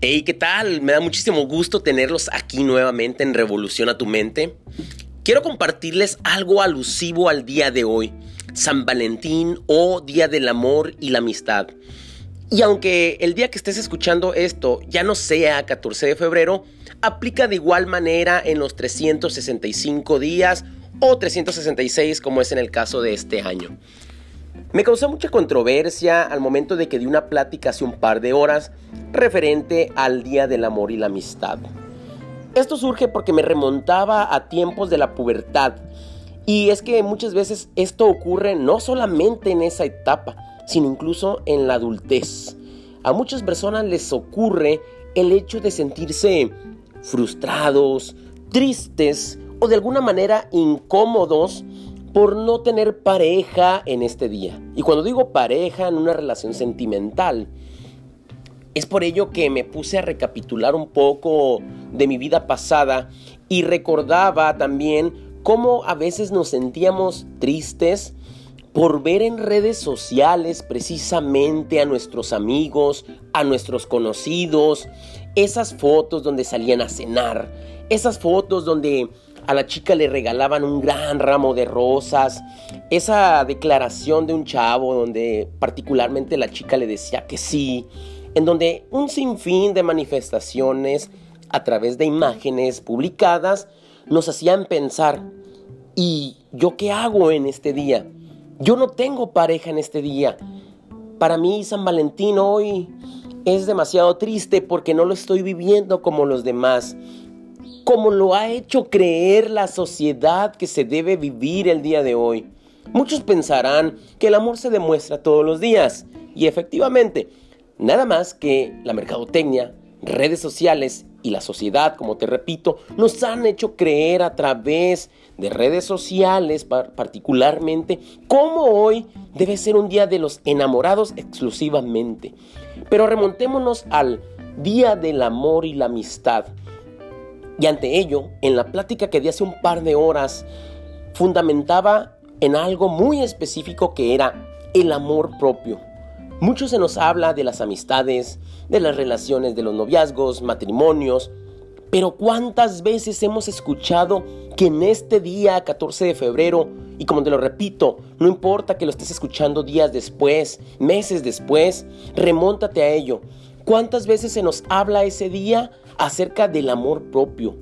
Hey, ¿qué tal? Me da muchísimo gusto tenerlos aquí nuevamente en Revolución a tu Mente. Quiero compartirles algo alusivo al día de hoy, San Valentín o Día del Amor y la Amistad. Y aunque el día que estés escuchando esto ya no sea 14 de febrero, aplica de igual manera en los 365 días o 366 como es en el caso de este año. Me causó mucha controversia al momento de que di una plática hace un par de horas referente al Día del Amor y la Amistad. Esto surge porque me remontaba a tiempos de la pubertad y es que muchas veces esto ocurre no solamente en esa etapa, sino incluso en la adultez. A muchas personas les ocurre el hecho de sentirse frustrados, tristes o de alguna manera incómodos por no tener pareja en este día. Y cuando digo pareja en una relación sentimental, es por ello que me puse a recapitular un poco de mi vida pasada y recordaba también cómo a veces nos sentíamos tristes por ver en redes sociales precisamente a nuestros amigos, a nuestros conocidos, esas fotos donde salían a cenar, esas fotos donde a la chica le regalaban un gran ramo de rosas, esa declaración de un chavo donde particularmente la chica le decía que sí, en donde un sinfín de manifestaciones a través de imágenes publicadas nos hacían pensar, ¿y yo qué hago en este día? Yo no tengo pareja en este día. Para mí San Valentín hoy es demasiado triste porque no lo estoy viviendo como los demás como lo ha hecho creer la sociedad que se debe vivir el día de hoy. Muchos pensarán que el amor se demuestra todos los días, y efectivamente, nada más que la mercadotecnia, redes sociales y la sociedad, como te repito, nos han hecho creer a través de redes sociales particularmente cómo hoy debe ser un día de los enamorados exclusivamente. Pero remontémonos al Día del Amor y la Amistad, y ante ello, en la plática que di hace un par de horas, fundamentaba en algo muy específico que era el amor propio. Mucho se nos habla de las amistades, de las relaciones de los noviazgos, matrimonios, pero ¿cuántas veces hemos escuchado que en este día 14 de febrero, y como te lo repito, no importa que lo estés escuchando días después, meses después, remóntate a ello. ¿Cuántas veces se nos habla ese día acerca del amor propio.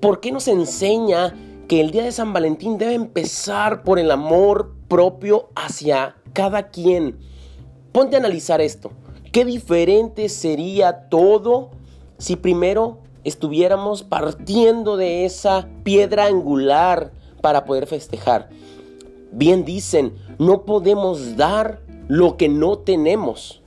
¿Por qué nos enseña que el día de San Valentín debe empezar por el amor propio hacia cada quien? Ponte a analizar esto. ¿Qué diferente sería todo si primero estuviéramos partiendo de esa piedra angular para poder festejar? Bien dicen, no podemos dar lo que no tenemos.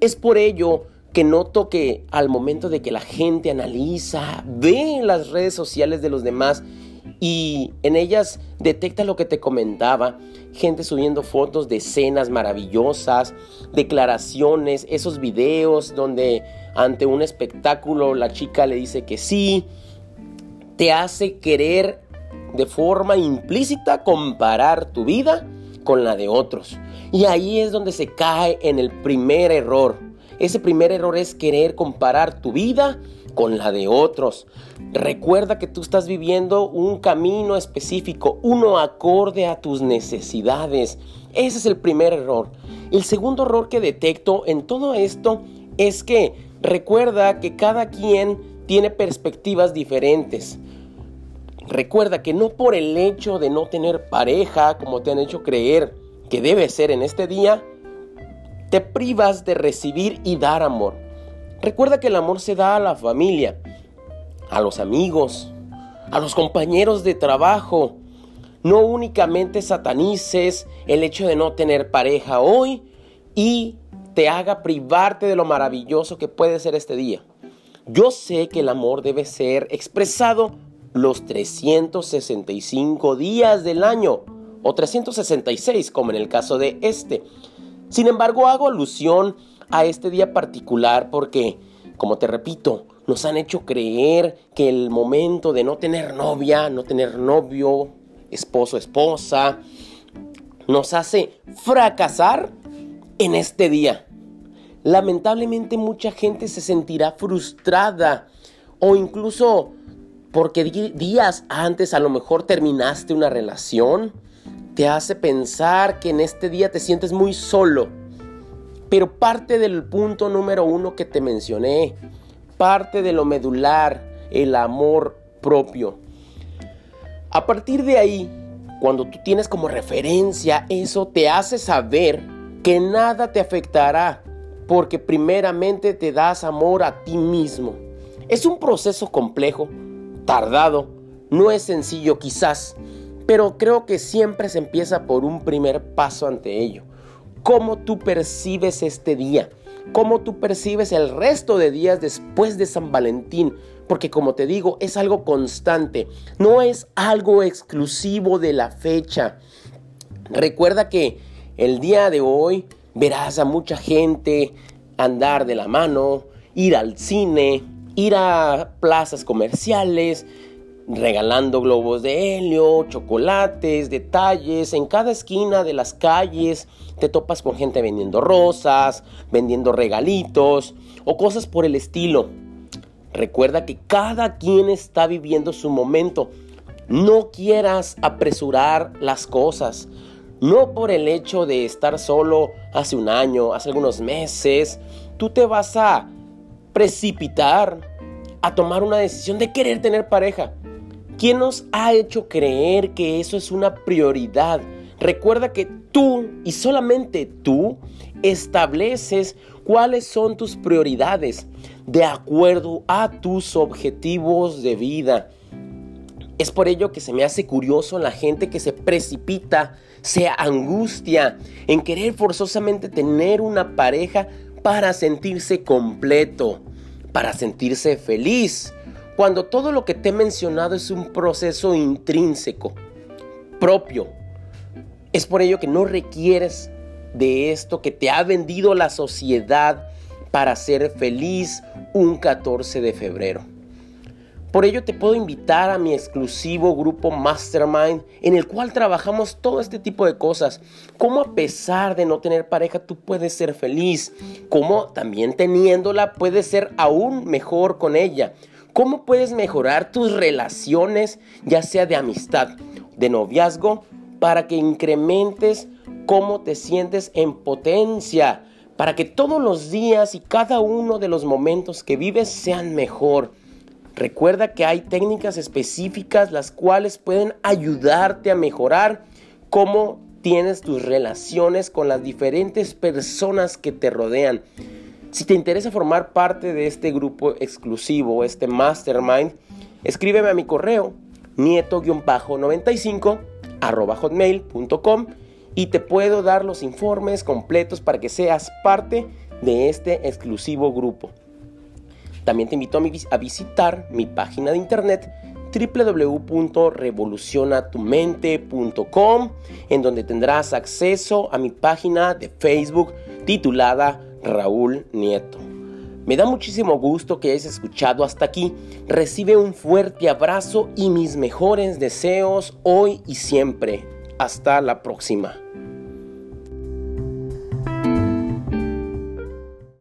Es por ello que noto que al momento de que la gente analiza, ve las redes sociales de los demás y en ellas detecta lo que te comentaba, gente subiendo fotos de escenas maravillosas, declaraciones, esos videos donde ante un espectáculo la chica le dice que sí, te hace querer de forma implícita comparar tu vida con la de otros. Y ahí es donde se cae en el primer error ese primer error es querer comparar tu vida con la de otros. Recuerda que tú estás viviendo un camino específico, uno acorde a tus necesidades. Ese es el primer error. El segundo error que detecto en todo esto es que recuerda que cada quien tiene perspectivas diferentes. Recuerda que no por el hecho de no tener pareja, como te han hecho creer que debe ser en este día, te privas de recibir y dar amor. Recuerda que el amor se da a la familia, a los amigos, a los compañeros de trabajo. No únicamente satanices el hecho de no tener pareja hoy y te haga privarte de lo maravilloso que puede ser este día. Yo sé que el amor debe ser expresado los 365 días del año o 366 como en el caso de este. Sin embargo, hago alusión a este día particular porque, como te repito, nos han hecho creer que el momento de no tener novia, no tener novio, esposo, esposa, nos hace fracasar en este día. lamentablemente mucha gente se sentirá frustrada o incluso porque días antes a lo mejor terminaste una relación, te hace pensar que en este día te sientes muy solo. Pero parte del punto número uno que te mencioné, parte de lo medular, el amor propio. A partir de ahí, cuando tú tienes como referencia eso, te hace saber que nada te afectará porque primeramente te das amor a ti mismo. Es un proceso complejo, tardado, no es sencillo quizás, pero creo que siempre se empieza por un primer paso ante ello. ¿Cómo tú percibes este día? ¿Cómo tú percibes el resto de días después de San Valentín? Porque como te digo, es algo constante, no es algo exclusivo de la fecha. Recuerda que el día de hoy verás a mucha gente andar de la mano, ir al cine, ir a plazas comerciales, regalando globos de helio, chocolates, detalles. En cada esquina de las calles te topas con gente vendiendo rosas, vendiendo regalitos o cosas por el estilo. Recuerda que cada quien está viviendo su momento. No quieras apresurar las cosas. No por el hecho de estar solo hace un año, hace algunos meses, tú te vas a precipitar a tomar una decisión de querer tener pareja. ¿Quién nos ha hecho creer que eso es una prioridad? Recuerda que tú y solamente tú estableces cuáles son tus prioridades de acuerdo a tus objetivos de vida. Es por ello que se me hace curioso la gente que se precipita, se angustia en querer forzosamente tener una pareja para sentirse completo, para sentirse feliz, cuando todo lo que te he mencionado es un proceso intrínseco, propio. Es por ello que no requieres de esto que te ha vendido la sociedad para ser feliz un 14 de febrero. Por ello te puedo invitar a mi exclusivo grupo Mastermind en el cual trabajamos todo este tipo de cosas. Cómo a pesar de no tener pareja tú puedes ser feliz. Cómo también teniéndola puedes ser aún mejor con ella. Cómo puedes mejorar tus relaciones ya sea de amistad, de noviazgo, para que incrementes cómo te sientes en potencia. Para que todos los días y cada uno de los momentos que vives sean mejor. Recuerda que hay técnicas específicas las cuales pueden ayudarte a mejorar cómo tienes tus relaciones con las diferentes personas que te rodean. Si te interesa formar parte de este grupo exclusivo, este mastermind, escríbeme a mi correo nieto-95 hotmail.com y te puedo dar los informes completos para que seas parte de este exclusivo grupo. También te invito a visitar mi página de internet www.revolucionatumente.com en donde tendrás acceso a mi página de Facebook titulada Raúl Nieto. Me da muchísimo gusto que hayas escuchado hasta aquí. Recibe un fuerte abrazo y mis mejores deseos hoy y siempre. Hasta la próxima.